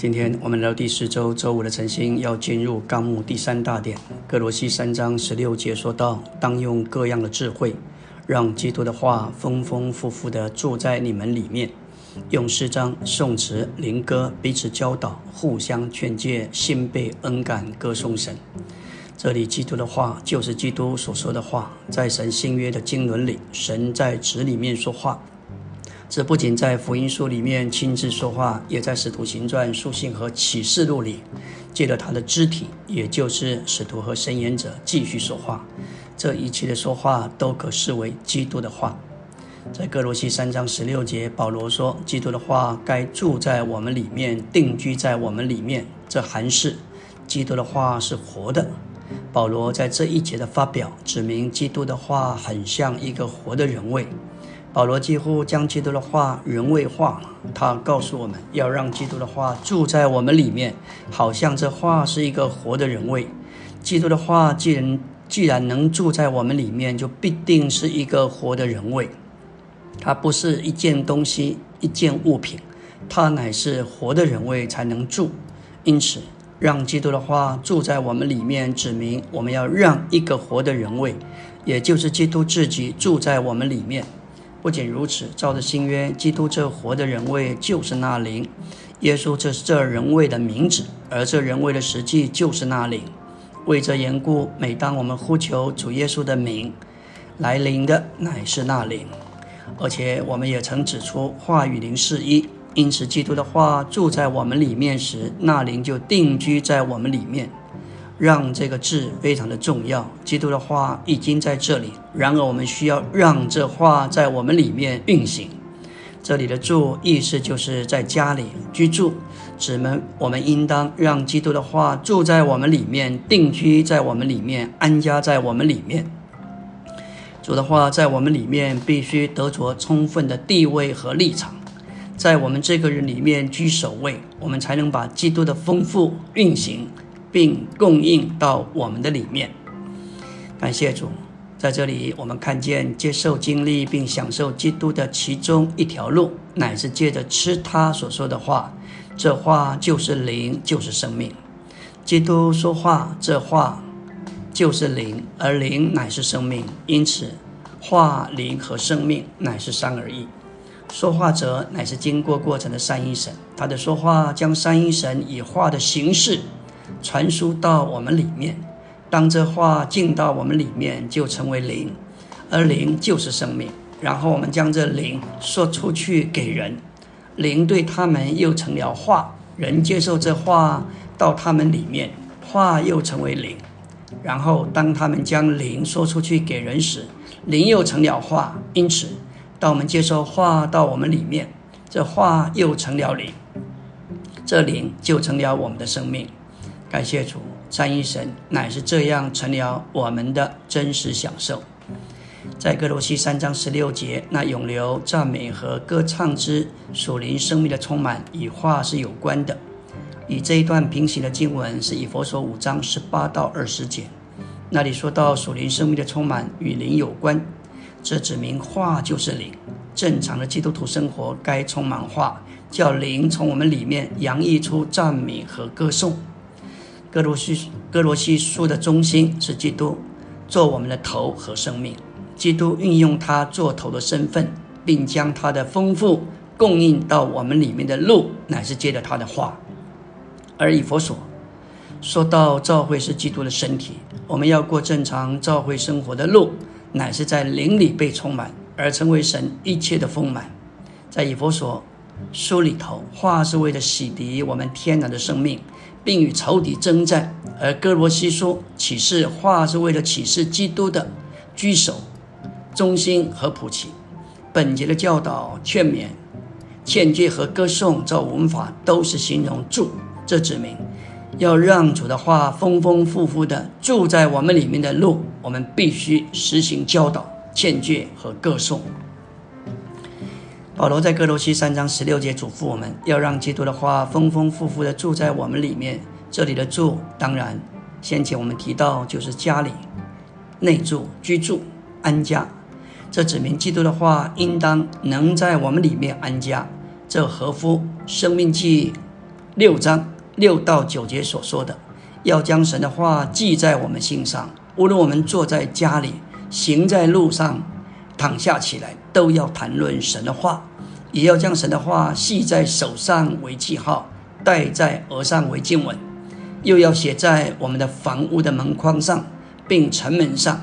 今天我们聊第十周周五的晨星，要进入纲目第三大点。哥罗西三章十六节说到：“当用各样的智慧，让基督的话丰丰富富地住在你们里面。用诗章、颂词、灵歌彼此教导，互相劝诫，心被恩感，歌颂神。”这里基督的话就是基督所说的话，在神新约的经纶里，神在子里面说话。这不仅在福音书里面亲自说话，也在使徒行传、书信和启示录里，借着他的肢体，也就是使徒和神言者继续说话。这一切的说话都可视为基督的话。在哥罗西三章十六节，保罗说：“基督的话该住在我们里面，定居在我们里面。”这还是基督的话是活的。保罗在这一节的发表，指明基督的话很像一个活的人位。保罗几乎将基督的话人位化，他告诉我们要让基督的话住在我们里面，好像这话是一个活的人位。基督的话既然既然能住在我们里面，就必定是一个活的人位。它不是一件东西、一件物品，它乃是活的人位才能住。因此，让基督的话住在我们里面，指明我们要让一个活的人位，也就是基督自己住在我们里面。不仅如此，照着新约，基督这活的人位就是那灵，耶稣这是这人位的名字，而这人位的实际就是那灵。为这缘故，每当我们呼求主耶稣的名，来临的乃是那灵。而且我们也曾指出，话语灵是一，因此基督的话住在我们里面时，那灵就定居在我们里面。让这个字非常的重要。基督的话已经在这里，然而我们需要让这话在我们里面运行。这里的住意思就是在家里居住，指们我们应当让基督的话住在我们里面，定居在我们里面，安家在我们里面。主的话在我们里面必须得着充分的地位和立场，在我们这个人里面居首位，我们才能把基督的丰富运行。并供应到我们的里面。感谢主，在这里我们看见接受经历并享受基督的其中一条路，乃是借着吃他所说的话。这话就是灵，就是生命。基督说话，这话就是灵，而灵乃是生命。因此，话、灵和生命乃是三而一。说话者乃是经过过程的三一神，他的说话将三一神以话的形式。传输到我们里面，当这话进到我们里面，就成为灵，而灵就是生命。然后我们将这灵说出去给人，灵对他们又成了话，人接受这话到他们里面，话又成为灵。然后当他们将灵说出去给人时，灵又成了话。因此，当我们接受话到我们里面，这话又成了灵，这灵就成了我们的生命。感谢主，三一神乃是这样成了我们的真实享受。在哥罗西三章十六节，那永留赞美和歌唱之属灵生命的充满，与话是有关的。与这一段平行的经文是以佛所五章十八到二十节，那里说到属灵生命的充满与灵有关，这指明话就是灵。正常的基督徒生活该充满话，叫灵从我们里面洋溢出赞美和歌颂。哥罗西哥罗西书的中心是基督，做我们的头和生命。基督运用他做头的身份，并将他的丰富供应到我们里面的路，乃是借着他的话。而以佛所说到教会是基督的身体，我们要过正常教会生活的路，乃是在灵里被充满，而成为神一切的丰满。在以佛所书里头，话是为了洗涤我们天然的生命。并与仇敌征战，而哥罗西书启示话是为了启示基督的居首、中心和普奇。本节的教导、劝勉、劝诫和歌颂，这文法都是形容住。这指明要让主的话丰丰富富的住在我们里面的路，我们必须实行教导、劝诫和歌颂。保罗在哥罗西三章十六节嘱咐我们要让基督的话丰丰富富的住在我们里面。这里的住，当然先前我们提到就是家里内住、居住、安家。这指明基督的话应当能在我们里面安家。这合乎生命记六章六到九节所说的，要将神的话记在我们心上，无论我们坐在家里、行在路上、躺下起来，都要谈论神的话，也要将神的话系在手上为记号，戴在额上为经文，又要写在我们的房屋的门框上，并城门上。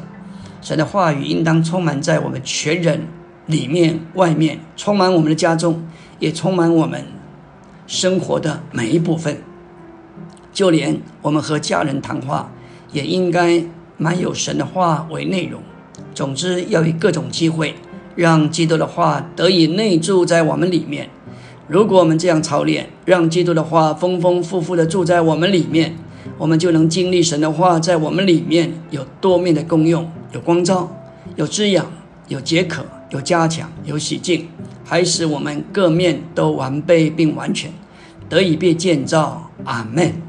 神的话语应当充满在我们全人里面、外面，充满我们的家中，也充满我们。生活的每一部分，就连我们和家人谈话，也应该满有神的话为内容。总之，要以各种机会，让基督的话得以内住在我们里面。如果我们这样操练，让基督的话丰丰富富的住在我们里面，我们就能经历神的话在我们里面有多面的功用：有光照，有滋养，有解渴，有加强，有洗净。还使我们各面都完备并完全，得以被建造。阿门。